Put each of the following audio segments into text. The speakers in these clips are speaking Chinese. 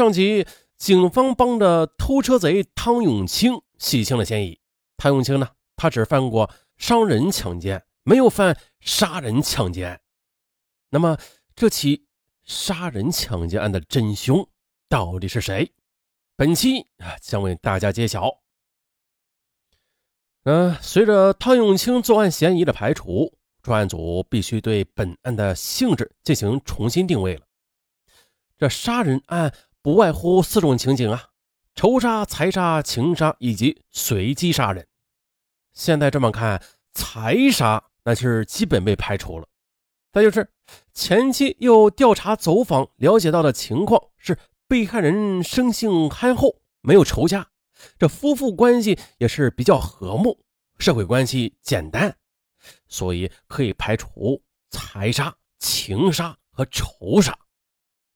上集，警方帮着偷车贼汤永清洗清了嫌疑。汤永清呢，他只犯过伤人强奸，没有犯杀人强奸。那么，这起杀人强奸案的真凶到底是谁？本期啊，将为大家揭晓。嗯，随着汤永清作案嫌疑的排除，专案组必须对本案的性质进行重新定位了。这杀人案不外乎四种情景啊：仇杀、财杀、情杀以及随机杀人。现在这么看，财杀那是基本被排除了。再就是前期又调查走访了解到的情况是，被害人生性憨厚，没有仇家。这夫妇关系也是比较和睦，社会关系简单，所以可以排除财杀、情杀和仇杀。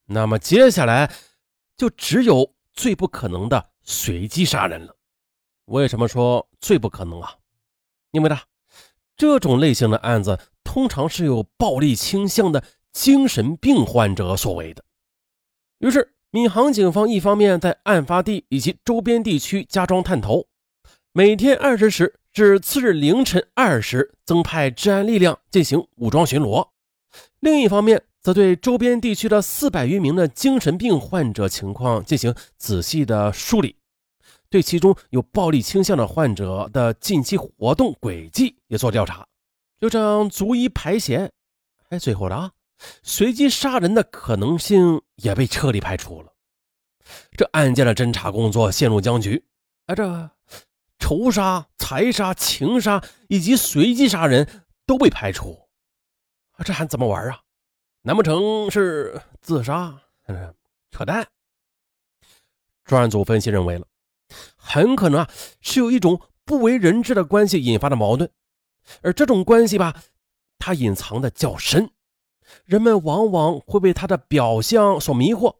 那么接下来就只有最不可能的随机杀人了。为什么说最不可能啊？因为呢，这种类型的案子通常是有暴力倾向的精神病患者所为的。于是。闵行警方一方面在案发地以及周边地区加装探头，每天二十时至次日凌晨二时增派治安力量进行武装巡逻；另一方面，则对周边地区的四百余名的精神病患者情况进行仔细的梳理，对其中有暴力倾向的患者的近期活动轨迹也做调查，就这样逐一排险。哎，最后了！随机杀人的可能性也被彻底排除了，这案件的侦查工作陷入僵局。啊，这仇杀、财杀、情杀以及随机杀人都被排除，这还怎么玩啊？难不成是自杀？扯淡！专案组分析认为了，很可能啊是有一种不为人知的关系引发的矛盾，而这种关系吧，它隐藏的较深。人们往往会被他的表象所迷惑，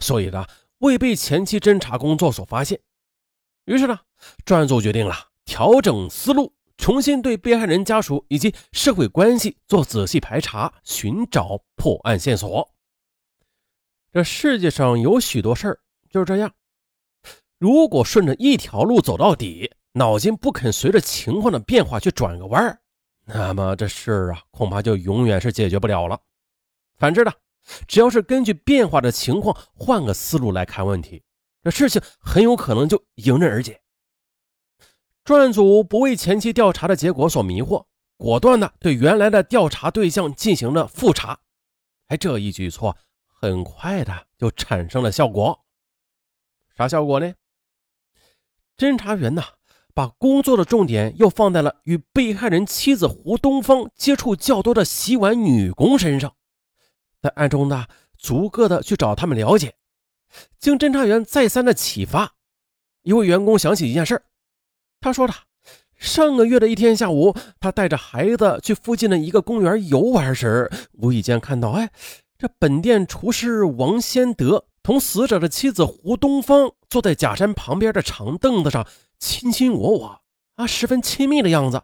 所以呢，未被前期侦查工作所发现。于是呢，专案组决定了调整思路，重新对被害人家属以及社会关系做仔细排查，寻找破案线索。这世界上有许多事儿就是这样，如果顺着一条路走到底，脑筋不肯随着情况的变化去转个弯儿。那么这事儿啊，恐怕就永远是解决不了了。反之呢，只要是根据变化的情况换个思路来看问题，这事情很有可能就迎刃而解。专案组不为前期调查的结果所迷惑，果断的对原来的调查对象进行了复查。哎，这一举措很快的就产生了效果。啥效果呢？侦查员呐。把工作的重点又放在了与被害人妻子胡东方接触较多的洗碗女工身上，在暗中呢，逐个的去找他们了解。经侦查员再三的启发，一位员工想起一件事他说的：上个月的一天下午，他带着孩子去附近的一个公园游玩时，无意间看到，哎，这本店厨师王先德同死者的妻子胡东方坐在假山旁边的长凳子上。卿卿我我啊，十分亲密的样子。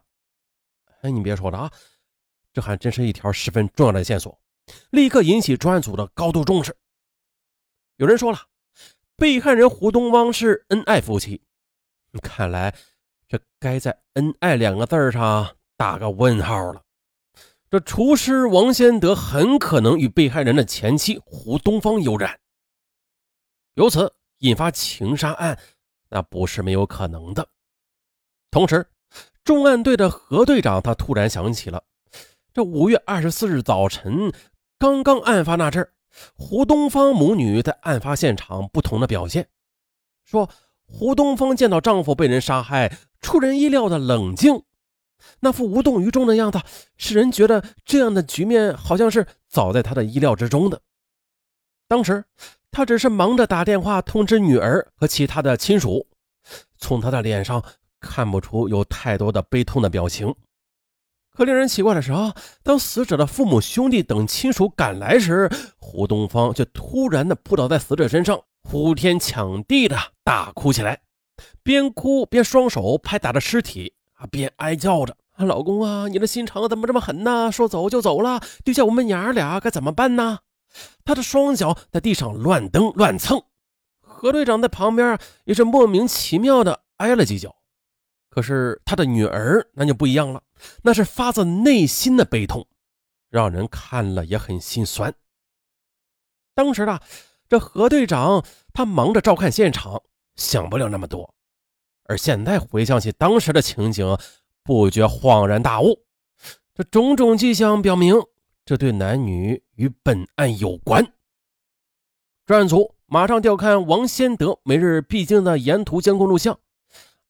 哎，你别说了啊，这还真是一条十分重要的线索，立刻引起专案组的高度重视。有人说了，被害人胡东方是恩爱夫妻，看来该在“恩爱”两个字上打个问号了。这厨师王先德很可能与被害人的前妻胡东方有染，由此引发情杀案。那不是没有可能的。同时，重案队的何队长他突然想起了，这五月二十四日早晨刚刚案发那阵胡东方母女在案发现场不同的表现，说胡东方见到丈夫被人杀害，出人意料的冷静，那副无动于衷的样子，使人觉得这样的局面好像是早在他的意料之中的。当时。他只是忙着打电话通知女儿和其他的亲属，从他的脸上看不出有太多的悲痛的表情。可令人奇怪的是啊，当死者的父母、兄弟等亲属赶来时，胡东方却突然的扑倒在死者身上，呼天抢地的大哭起来，边哭边双手拍打着尸体啊，边哀叫着：“啊老公啊，你的心肠怎么这么狠呢？说走就走了，丢下我们娘俩该怎么办呢？”他的双脚在地上乱蹬乱蹭，何队长在旁边也是莫名其妙的挨了几脚。可是他的女儿那就不一样了，那是发自内心的悲痛，让人看了也很心酸。当时啊，这何队长他忙着照看现场，想不了那么多。而现在回想起当时的情景，不觉恍然大悟。这种种迹象表明，这对男女与本案有关。专案组马上调看王先德每日必经的沿途监控录像。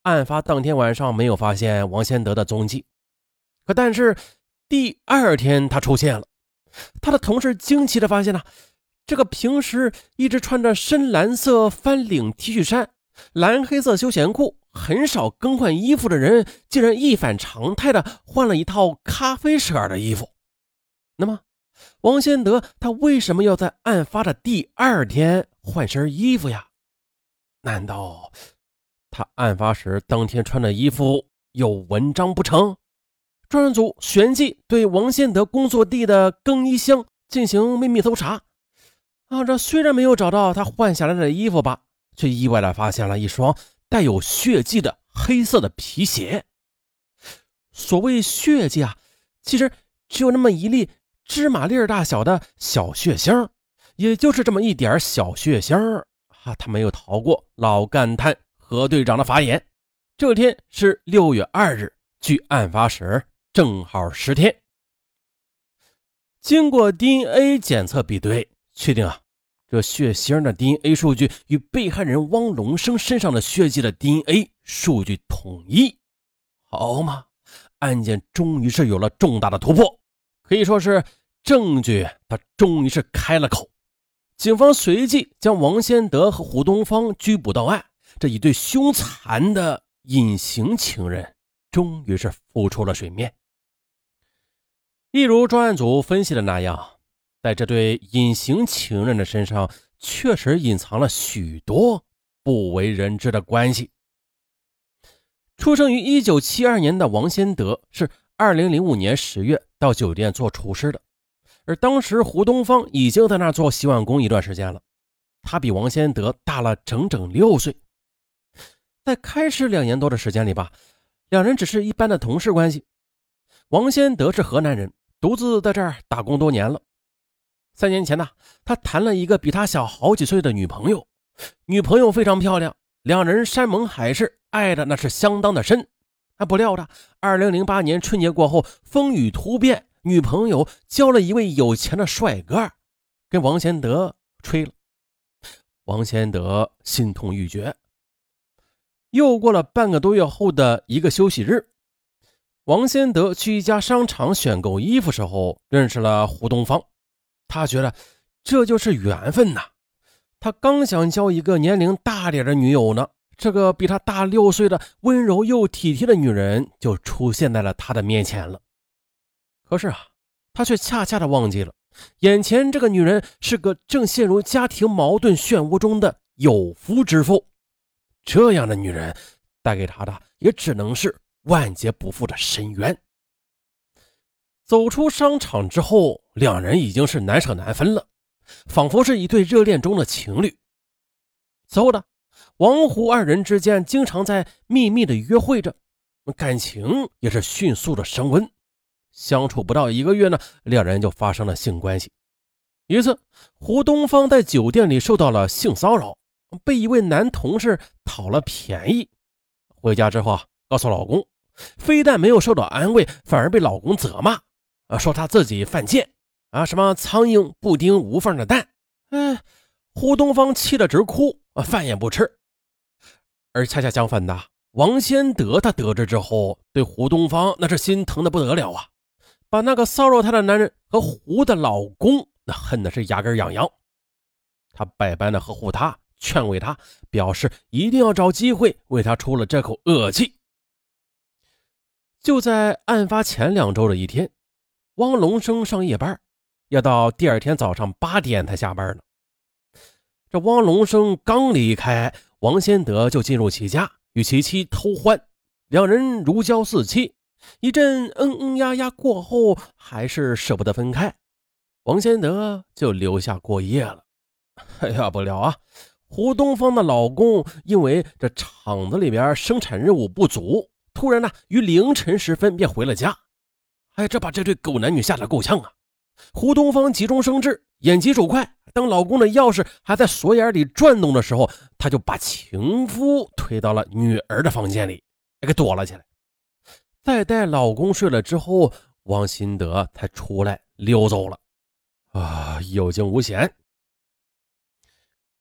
案发当天晚上没有发现王先德的踪迹，可但是第二天他出现了。他的同事惊奇的发现呢，这个平时一直穿着深蓝色翻领 T 恤衫、蓝黑色休闲裤、很少更换衣服的人，竟然一反常态的换了一套咖啡色的衣服。那么，王先德他为什么要在案发的第二天换身衣服呀？难道？他案发时当天穿的衣服有文章不成？专案组旋即对王先德工作地的更衣箱进行秘密搜查。啊，这虽然没有找到他换下来的衣服吧，却意外的发现了一双带有血迹的黑色的皮鞋。所谓血迹啊，其实只有那么一粒芝麻粒大小的小血星，也就是这么一点小血星啊，他没有逃过老干探。何队长的法眼，这天是六月二日，距案发时正好十天。经过 DNA 检测比对，确定啊，这血型的 DNA 数据与被害人汪龙生身上的血迹的 DNA 数据统一。好嘛，案件终于是有了重大的突破，可以说是证据，他终于是开了口。警方随即将王先德和胡东方拘捕到案。这一对凶残的隐形情人，终于是浮出了水面。一如专案组分析的那样，在这对隐形情人的身上，确实隐藏了许多不为人知的关系。出生于一九七二年的王先德是二零零五年十月到酒店做厨师的，而当时胡东方已经在那做洗碗工一段时间了，他比王先德大了整整六岁。在开始两年多的时间里吧，两人只是一般的同事关系。王先德是河南人，独自在这儿打工多年了。三年前呢，他谈了一个比他小好几岁的女朋友，女朋友非常漂亮，两人山盟海誓，爱的那是相当的深。啊，不料的，二零零八年春节过后，风雨突变，女朋友交了一位有钱的帅哥，跟王先德吹了。王先德心痛欲绝。又过了半个多月后的一个休息日，王先德去一家商场选购衣服时候，认识了胡东方。他觉得这就是缘分呐。他刚想交一个年龄大点的女友呢，这个比他大六岁的温柔又体贴的女人就出现在了他的面前了。可是啊，他却恰恰的忘记了，眼前这个女人是个正陷入家庭矛盾漩涡中的有夫之妇。这样的女人带给他的也只能是万劫不复的深渊。走出商场之后，两人已经是难舍难分了，仿佛是一对热恋中的情侣。此后的王胡二人之间经常在秘密的约会着，感情也是迅速的升温。相处不到一个月呢，两人就发生了性关系。一次，胡东方在酒店里受到了性骚扰。被一位男同事讨了便宜，回家之后啊，告诉老公，非但没有受到安慰，反而被老公责骂，啊，说他自己犯贱，啊，什么苍蝇不叮无缝的蛋，哎，胡东方气得直哭，啊，饭也不吃。而恰恰相反的，王先德他得知之后，对胡东方那是心疼的不得了啊，把那个骚扰他的男人和胡的老公那恨的是牙根痒痒，他百般的呵护他。劝慰他，表示一定要找机会为他出了这口恶气。就在案发前两周的一天，汪龙生上夜班，要到第二天早上八点才下班呢。这汪龙生刚离开，王先德就进入其家与其妻偷欢，两人如胶似漆。一阵嗯嗯呀呀过后，还是舍不得分开，王先德就留下过夜了。哎呀，不了啊！胡东方的老公因为这厂子里边生产任务不足，突然呢于凌晨时分便回了家。哎，这把这对狗男女吓得够呛啊！胡东方急中生智，眼疾手快，当老公的钥匙还在锁眼里转动的时候，他就把情夫推到了女儿的房间里，给躲了起来。再带老公睡了之后，王新德才出来溜走了。啊，有惊无险。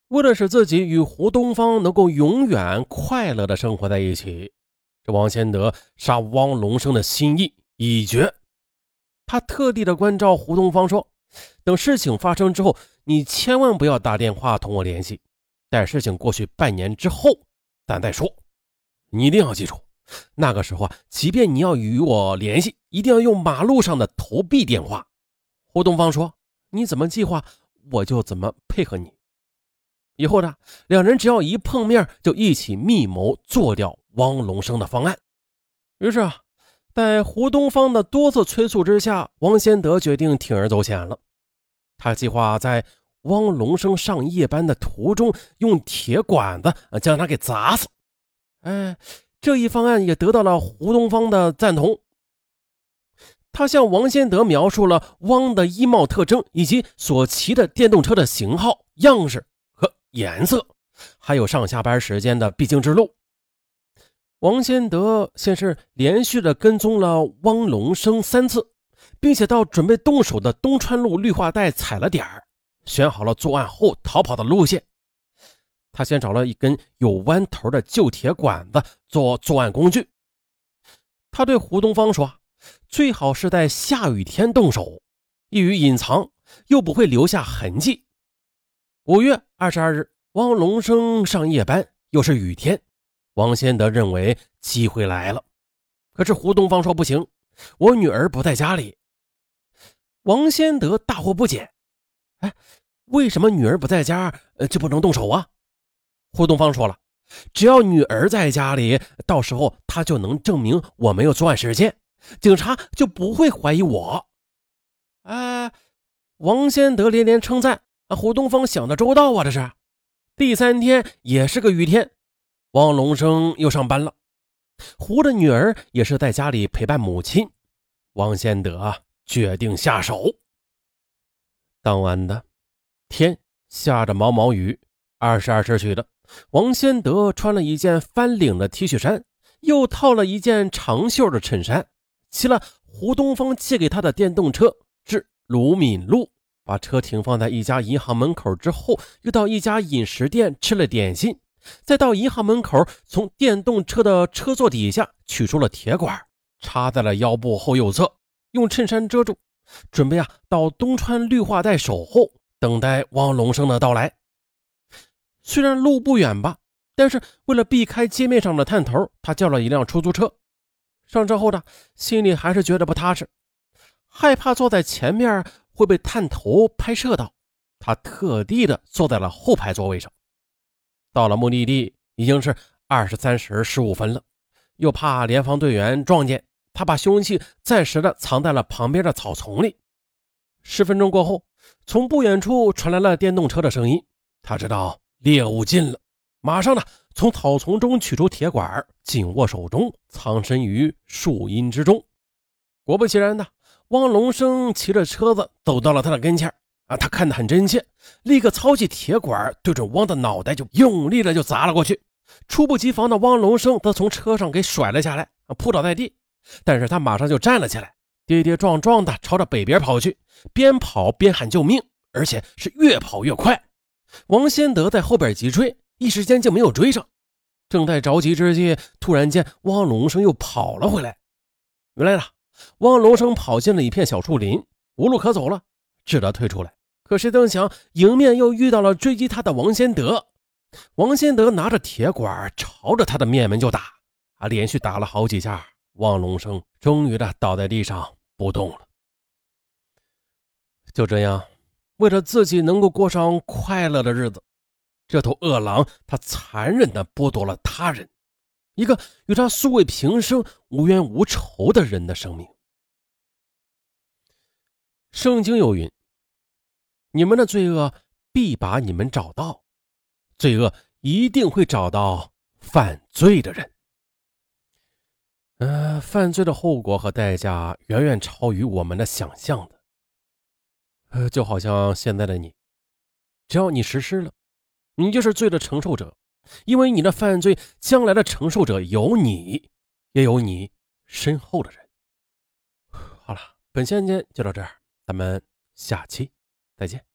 为了使自己与胡东方能够永远快乐的生活在一起，这王先德杀汪龙生的心意已决。他特地的关照胡东方说：“等事情发生之后，你千万不要打电话同我联系。待事情过去半年之后，咱再说。你一定要记住，那个时候啊，即便你要与我联系，一定要用马路上的投币电话。”胡东方说：“你怎么计划，我就怎么配合你。”以后呢，两人只要一碰面，就一起密谋做掉汪龙生的方案。于是啊，在胡东方的多次催促之下，王先德决定铤而走险了。他计划在汪龙生上夜班的途中，用铁管子将他给砸死。哎，这一方案也得到了胡东方的赞同。他向王先德描述了汪的衣帽特征，以及所骑的电动车的型号、样式和。颜色，还有上下班时间的必经之路。王先德先是连续的跟踪了汪龙生三次，并且到准备动手的东川路绿化带踩了点儿，选好了作案后逃跑的路线。他先找了一根有弯头的旧铁管子做作案工具。他对胡东方说：“最好是在下雨天动手，易于隐藏，又不会留下痕迹。”五月二十二日，汪龙生上夜班，又是雨天。王先德认为机会来了，可是胡东方说不行，我女儿不在家里。王先德大惑不解，哎，为什么女儿不在家就不能动手啊？胡东方说了，只要女儿在家里，到时候他就能证明我没有作案时间，警察就不会怀疑我。哎，王先德连连称赞。胡东方想的周到啊！这是第三天，也是个雨天。汪龙生又上班了，胡的女儿也是在家里陪伴母亲。王先德决定下手。当晚的天下着毛毛雨，二十二时许的，王先德穿了一件翻领的 T 恤衫，又套了一件长袖的衬衫，骑了胡东方借给他的电动车至卢敏路。把车停放在一家银行门口之后，又到一家饮食店吃了点心，再到银行门口，从电动车的车座底下取出了铁管，插在了腰部后右侧，用衬衫遮住，准备啊到东川绿化带守候，等待汪龙生的到来。虽然路不远吧，但是为了避开街面上的探头，他叫了一辆出租车。上车后呢，心里还是觉得不踏实，害怕坐在前面。会被探头拍摄到，他特地的坐在了后排座位上。到了目的地已经是二十三时十五分了，又怕联防队员撞见，他把凶器暂时的藏在了旁边的草丛里。十分钟过后，从不远处传来了电动车的声音，他知道猎物近了，马上呢从草丛中取出铁管，紧握手中，藏身于树荫之中。果不其然的。汪龙生骑着车子走到了他的跟前啊，他看得很真切，立刻操起铁管，对准汪的脑袋就用力的就砸了过去。猝不及防的汪龙生则从车上给甩了下来，扑倒在地。但是他马上就站了起来，跌跌撞撞的朝着北边跑去，边跑边喊救命，而且是越跑越快。王先德在后边急追，一时间就没有追上。正在着急之际，突然间汪龙生又跑了回来。原来呢。汪龙生跑进了一片小树林，无路可走了，只得退出来。可谁曾想，迎面又遇到了追击他的王先德。王先德拿着铁管朝着他的面门就打，啊，连续打了好几下，望龙生终于的倒在地上不动了。就这样，为了自己能够过上快乐的日子，这头恶狼他残忍的剥夺了他人。一个与他素未平生、无冤无仇的人的生命。圣经有云：“你们的罪恶必把你们找到。”罪恶一定会找到犯罪的人。呃，犯罪的后果和代价远远超于我们的想象的。呃，就好像现在的你，只要你实施了，你就是罪的承受者，因为你的犯罪将来的承受者有你，也有你身后的人。好了，本期案件就到这儿，咱们下期再见。